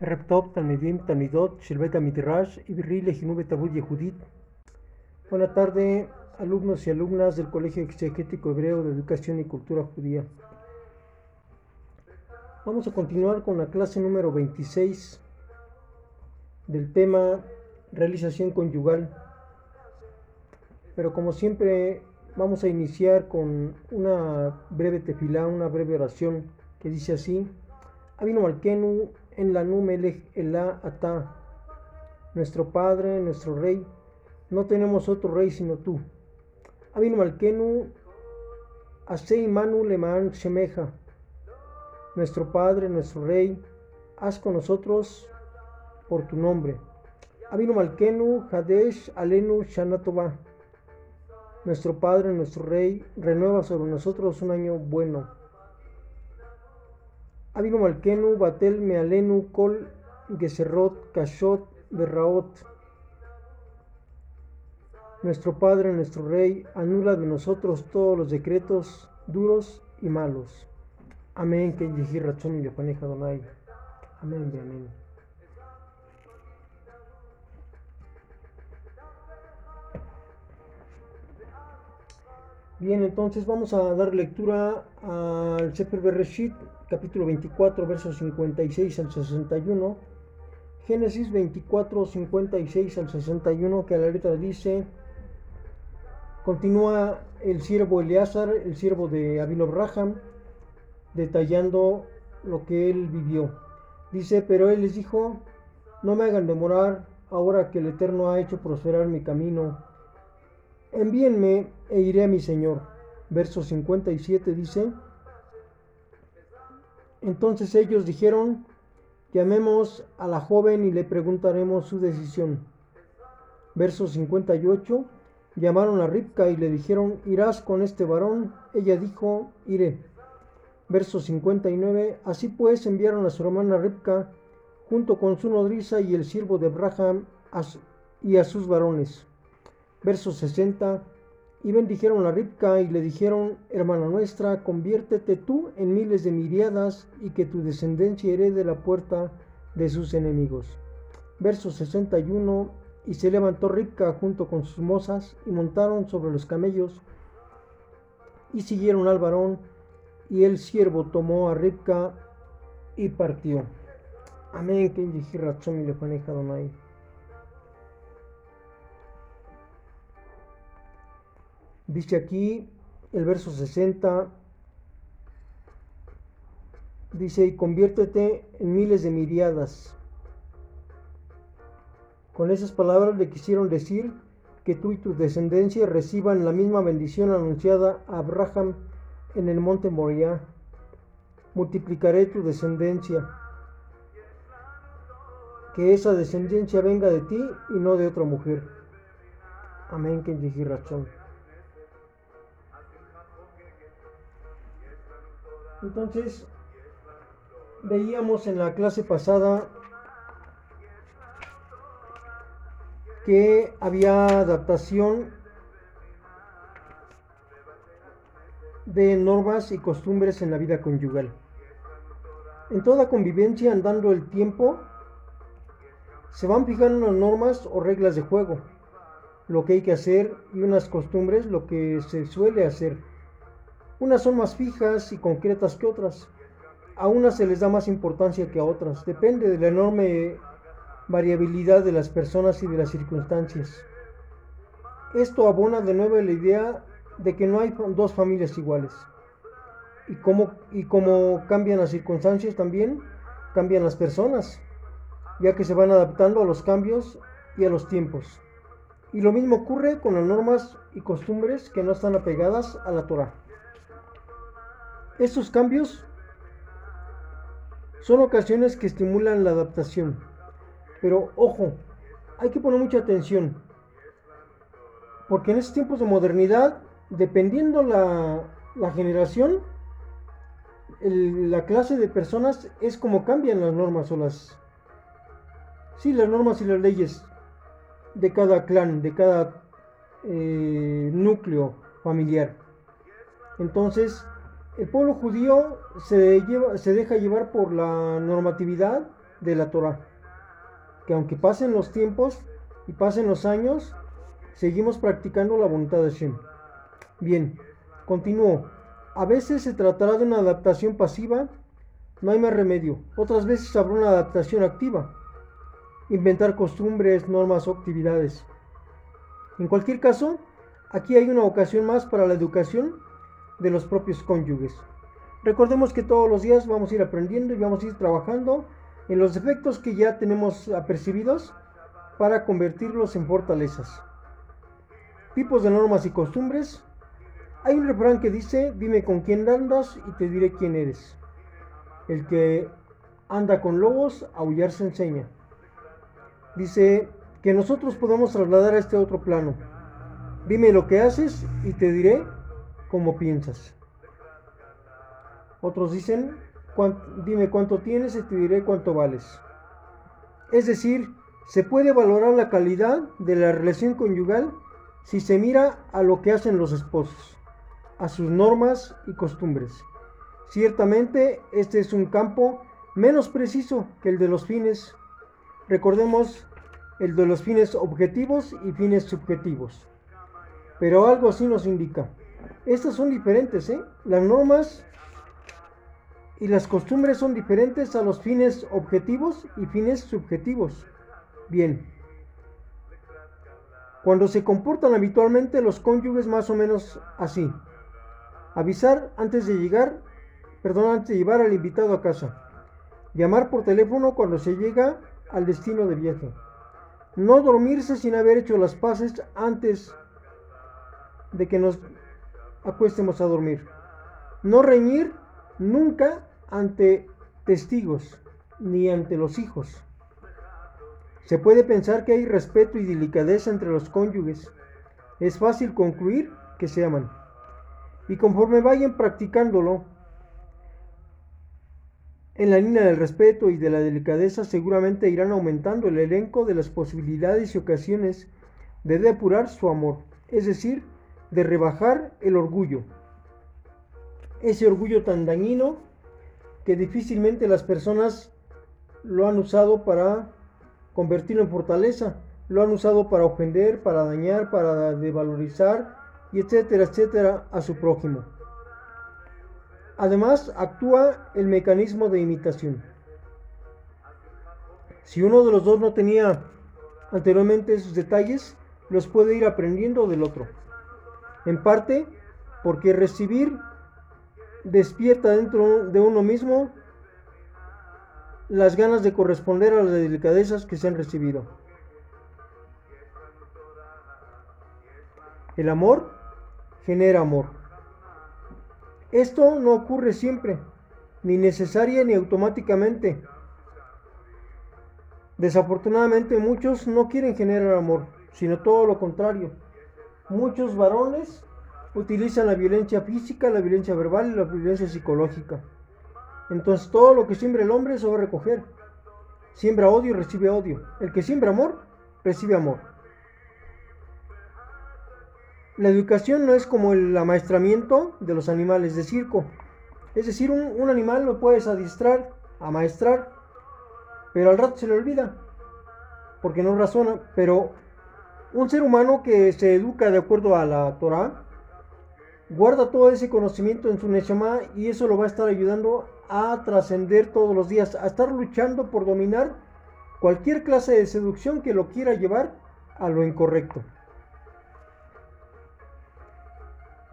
ערב טוב תלמידים, תלמידות של בית המדרש עברי לחינוך ותרבות יהודית. Buenas tardes, alumnos y alumnas del Colegio Exegético Hebreo de Educación y Cultura Judía. Vamos a continuar con la clase número 26 del tema realización conyugal. Pero como siempre vamos a iniciar con una breve tefilá, una breve oración que dice así: Avino Malkenu en la Numelech Elá Ata, nuestro Padre, nuestro Rey, no tenemos otro Rey sino tú. Avino Malkenu Asei Manu Leman Shemeja, nuestro Padre, nuestro Rey, haz con nosotros por tu nombre. Avino Malkenu Hadesh Alenu Shanatova, nuestro Padre, nuestro Rey, renueva sobre nosotros un año bueno. Avino Malkenu Batel Mealenu Kol Geserot Kashot Berraot. Nuestro Padre, nuestro Rey, anula de nosotros todos los decretos duros y malos. Amén. Que Rachon y Donai. Amén amén. Bien, entonces vamos a dar lectura al Sefer Bereshit, capítulo 24, versos 56 al 61. Génesis 24, 56 al 61, que a la letra dice, continúa el siervo Eleazar, el siervo de Abino Abraham, detallando lo que él vivió. Dice, pero él les dijo, no me hagan demorar ahora que el Eterno ha hecho prosperar mi camino envíenme e iré a mi Señor. Verso 57 dice, entonces ellos dijeron, llamemos a la joven y le preguntaremos su decisión. Verso 58, llamaron a Ripka y le dijeron, irás con este varón. Ella dijo, iré. Verso 59, así pues enviaron a su hermana Ripka junto con su nodriza y el siervo de Abraham y a sus varones verso 60. Y bendijeron a Ripka y le dijeron, hermana nuestra, conviértete tú en miles de miriadas y que tu descendencia herede la puerta de sus enemigos. Verso 61. Y se levantó Ripka junto con sus mozas y montaron sobre los camellos y siguieron al varón y el siervo tomó a Ripka y partió. Amén. Que Dice aquí el verso 60, dice, y conviértete en miles de miriadas. Con esas palabras le quisieron decir que tú y tu descendencia reciban la misma bendición anunciada a Abraham en el monte Moriah. Multiplicaré tu descendencia. Que esa descendencia venga de ti y no de otra mujer. Amén, que razón. Entonces, veíamos en la clase pasada que había adaptación de normas y costumbres en la vida conyugal. En toda convivencia, andando el tiempo, se van fijando unas normas o reglas de juego, lo que hay que hacer y unas costumbres, lo que se suele hacer. Unas son más fijas y concretas que otras. A unas se les da más importancia que a otras. Depende de la enorme variabilidad de las personas y de las circunstancias. Esto abona de nuevo la idea de que no hay dos familias iguales. Y como, y cambian las circunstancias también, cambian las personas, ya que se van adaptando a los cambios y a los tiempos. Y lo mismo ocurre con las normas y costumbres que no están apegadas a la Torah. Estos cambios son ocasiones que estimulan la adaptación. Pero ojo, hay que poner mucha atención. Porque en estos tiempos de modernidad, dependiendo la, la generación, la clase de personas es como cambian las normas o las... Sí, las normas y las leyes de cada clan, de cada eh, núcleo familiar. Entonces, el pueblo judío se, deja llevar por la normatividad de la Torah. Que aunque pasen los tiempos y pasen los años, seguimos practicando la voluntad de Hashem. Bien, continúo. A veces se tratará de una adaptación pasiva, no hay más remedio. Otras veces habrá una adaptación activa. Inventar costumbres, normas o actividades. En cualquier caso, aquí hay una ocasión más para la educación de los propios cónyuges. Recordemos que todos los días vamos a ir aprendiendo y vamos a ir trabajando en los defectos que ya tenemos apercibidos para convertirlos en fortalezas. Tipos de normas y costumbres. Hay un refrán que dice, dime con quién andas y te diré quién eres. El que anda con lobos, aullar se enseña. Dice que nosotros podemos trasladar a este otro plano. Dime lo que haces y te diré cómo piensas. Otros dicen, dime cuánto tienes y te diré cuánto vales. Es decir, se puede valorar la calidad de la relación conyugal si se mira a lo que hacen los esposos, a sus normas y costumbres. Ciertamente este es un campo menos preciso que el de los fines. Recordemos el de los fines objetivos y fines subjetivos. Pero algo así nos indica. Estas son diferentes, ¿eh? Las normas y las costumbres son diferentes a los fines objetivos y fines subjetivos. Bien. Cuando se comportan habitualmente los cónyuges más o menos así. Avisar antes de llegar, perdón, antes de llevar al invitado a casa. Llamar por teléfono cuando se llega al destino de viaje. No dormirse sin haber hecho las paces antes de que nos acuestemos a dormir. No reñir nunca ante testigos ni ante los hijos. Se puede pensar que hay respeto y delicadeza entre los cónyuges. Es fácil concluir que se aman. Y conforme vayan practicándolo, en la línea del respeto y de la delicadeza seguramente irán aumentando el elenco de las posibilidades y ocasiones de depurar su amor, es decir, de rebajar el orgullo. Ese orgullo tan dañino que difícilmente las personas lo han usado para convertirlo en fortaleza, lo han usado para ofender, para dañar, para devalorizar y etcétera, etcétera a su prójimo. Además, actúa el mecanismo de imitación. Si uno de los dos no tenía anteriormente esos detalles, los puede ir aprendiendo del otro. En parte porque recibir despierta dentro de uno mismo las ganas de corresponder a las delicadezas que se han recibido. El amor genera amor. Esto no ocurre siempre, ni necesaria ni automáticamente. Desafortunadamente muchos no quieren generar amor, sino todo lo contrario. Muchos varones utilizan la violencia física, la violencia verbal y la violencia psicológica. Entonces todo lo que siembra el hombre se va a recoger. Siembra odio, recibe odio. El que siembra amor, recibe amor. La educación no es como el amaestramiento de los animales de circo. Es decir, un, un animal lo puedes adiestrar, amaestrar, pero al rato se le olvida, porque no razona. Pero un ser humano que se educa de acuerdo a la Torah, guarda todo ese conocimiento en su Neshama y eso lo va a estar ayudando a trascender todos los días, a estar luchando por dominar cualquier clase de seducción que lo quiera llevar a lo incorrecto.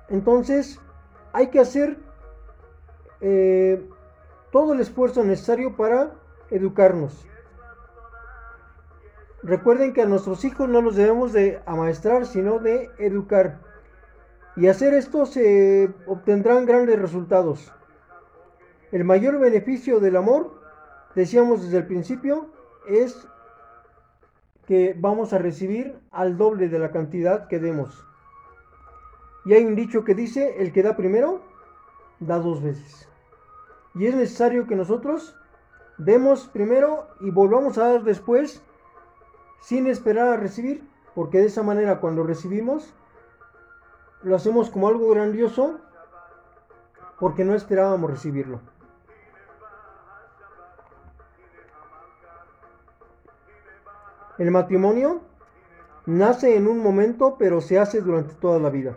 Entonces, hay que hacer eh, todo el esfuerzo necesario para educarnos. Recuerden que a nuestros hijos no los debemos de amaestrar, sino de educar. Y hacer esto se obtendrán grandes resultados. El mayor beneficio del amor, decíamos desde el principio, es que vamos a recibir al doble de la cantidad que demos. Y hay un dicho que dice, el que da primero, da dos veces. Y es necesario que nosotros demos primero y volvamos a dar después sin esperar a recibir, porque de esa manera cuando recibimos, lo hacemos como algo grandioso, porque no esperábamos recibirlo. El matrimonio nace en un momento, pero se hace durante toda la vida.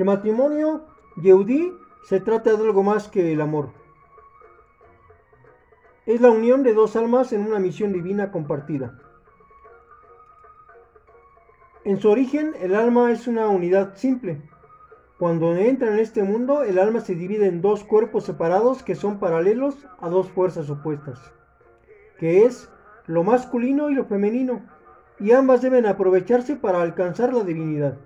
El matrimonio Yehudi se trata de algo más que el amor. Es la unión de dos almas en una misión divina compartida. En su origen, el alma es una unidad simple. Cuando entra en este mundo, el alma se divide en dos cuerpos separados que son paralelos a dos fuerzas opuestas, que es lo masculino y lo femenino, y ambas deben aprovecharse para alcanzar la divinidad.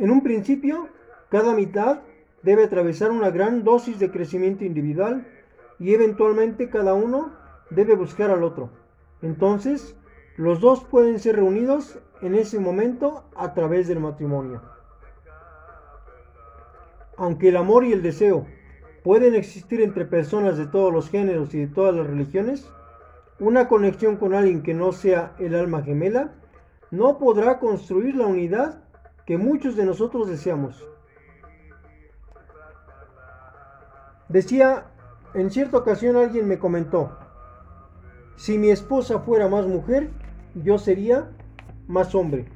En un principio, cada mitad debe atravesar una gran dosis de crecimiento individual y eventualmente cada uno debe buscar al otro. Entonces, los dos pueden ser reunidos en ese momento a través del matrimonio. Aunque el amor y el deseo pueden existir entre personas de todos los géneros y de todas las religiones, una conexión con alguien que no sea el alma gemela no podrá construir la unidad que muchos de nosotros deseamos. Decía, en cierta ocasión alguien me comentó, si mi esposa fuera más mujer, yo sería más hombre.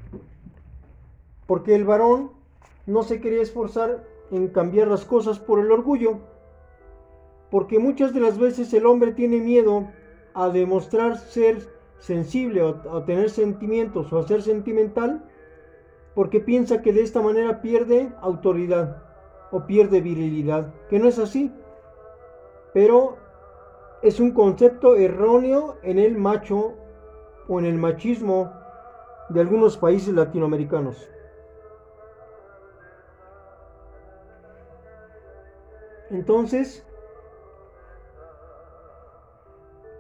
Porque el varón no se quería esforzar en cambiar las cosas por el orgullo. Porque muchas de las veces el hombre tiene miedo a demostrar ser sensible o a tener sentimientos o a ser sentimental porque piensa que de esta manera pierde autoridad o pierde virilidad, que no es así. Pero es un concepto erróneo en el macho o en el machismo de algunos países latinoamericanos. Entonces,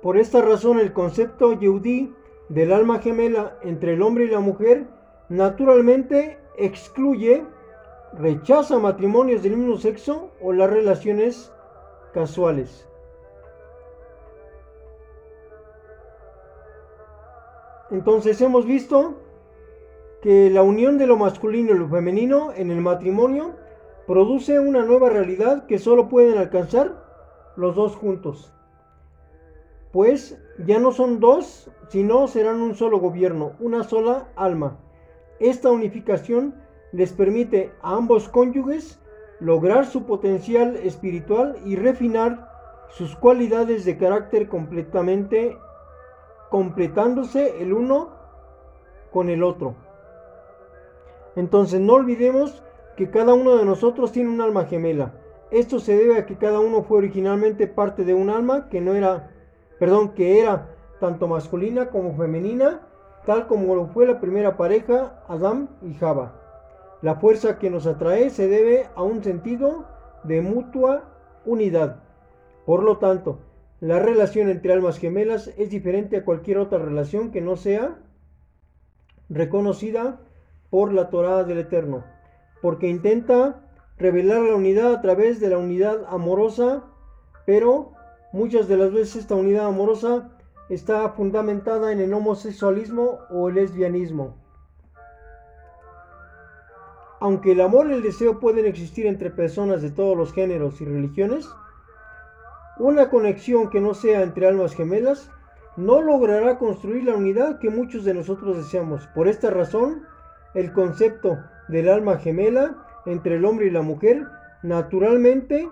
por esta razón el concepto yehudí del alma gemela entre el hombre y la mujer naturalmente excluye, rechaza matrimonios del mismo sexo o las relaciones casuales. Entonces hemos visto que la unión de lo masculino y lo femenino en el matrimonio produce una nueva realidad que solo pueden alcanzar los dos juntos. Pues ya no son dos, sino serán un solo gobierno, una sola alma. Esta unificación les permite a ambos cónyuges lograr su potencial espiritual y refinar sus cualidades de carácter completamente completándose el uno con el otro. Entonces no olvidemos que cada uno de nosotros tiene un alma gemela. Esto se debe a que cada uno fue originalmente parte de un alma que no era, perdón, que era tanto masculina como femenina tal como lo fue la primera pareja, Adán y Java. La fuerza que nos atrae se debe a un sentido de mutua unidad. Por lo tanto, la relación entre almas gemelas es diferente a cualquier otra relación que no sea reconocida por la Torá del Eterno, porque intenta revelar la unidad a través de la unidad amorosa, pero muchas de las veces esta unidad amorosa está fundamentada en el homosexualismo o el lesbianismo. Aunque el amor y el deseo pueden existir entre personas de todos los géneros y religiones, una conexión que no sea entre almas gemelas no logrará construir la unidad que muchos de nosotros deseamos. Por esta razón, el concepto del alma gemela entre el hombre y la mujer naturalmente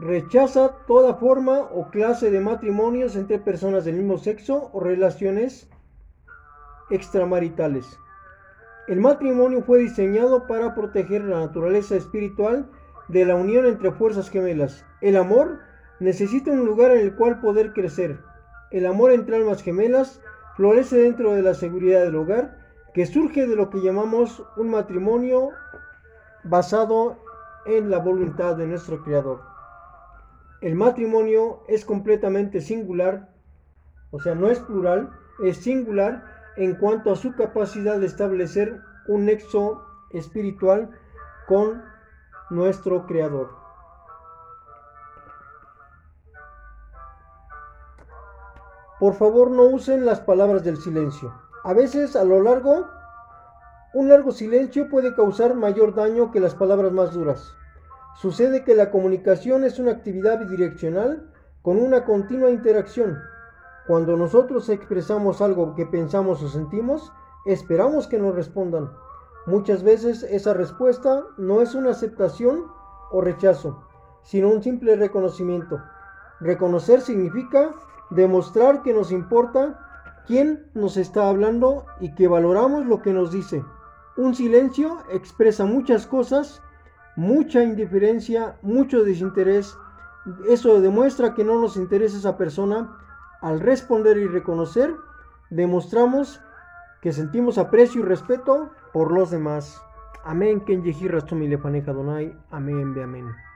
rechaza toda forma o clase de matrimonios entre personas del mismo sexo o relaciones extramaritales. El matrimonio fue diseñado para proteger la naturaleza espiritual de la unión entre fuerzas gemelas. El amor necesita un lugar en el cual poder crecer. El amor entre almas gemelas florece dentro de la seguridad del hogar, que surge de lo que llamamos un matrimonio basado en la voluntad de nuestro Creador. El matrimonio es completamente singular, o sea, no es plural, es singular en cuanto a su capacidad de establecer un nexo espiritual con nuestro Creador. por favor no usen las palabras del silencio. A veces a lo largo, un largo silencio puede causar mayor daño que las palabras más duras. Sucede que la comunicación es una actividad bidireccional con una continua interacción. Cuando nosotros expresamos algo que pensamos o sentimos, esperamos que nos respondan. Muchas veces esa respuesta no es una aceptación o rechazo, sino un simple reconocimiento. Reconocer significa demostrar que nos importa quién nos está hablando y que valoramos lo que nos dice. Un silencio expresa muchas cosas, mucha indiferencia, mucho desinterés. Eso demuestra que no nos interesa esa persona. Al responder y reconocer, demostramos que sentimos aprecio y respeto por los demás. Amén. Ken Donai. Amén. Amén.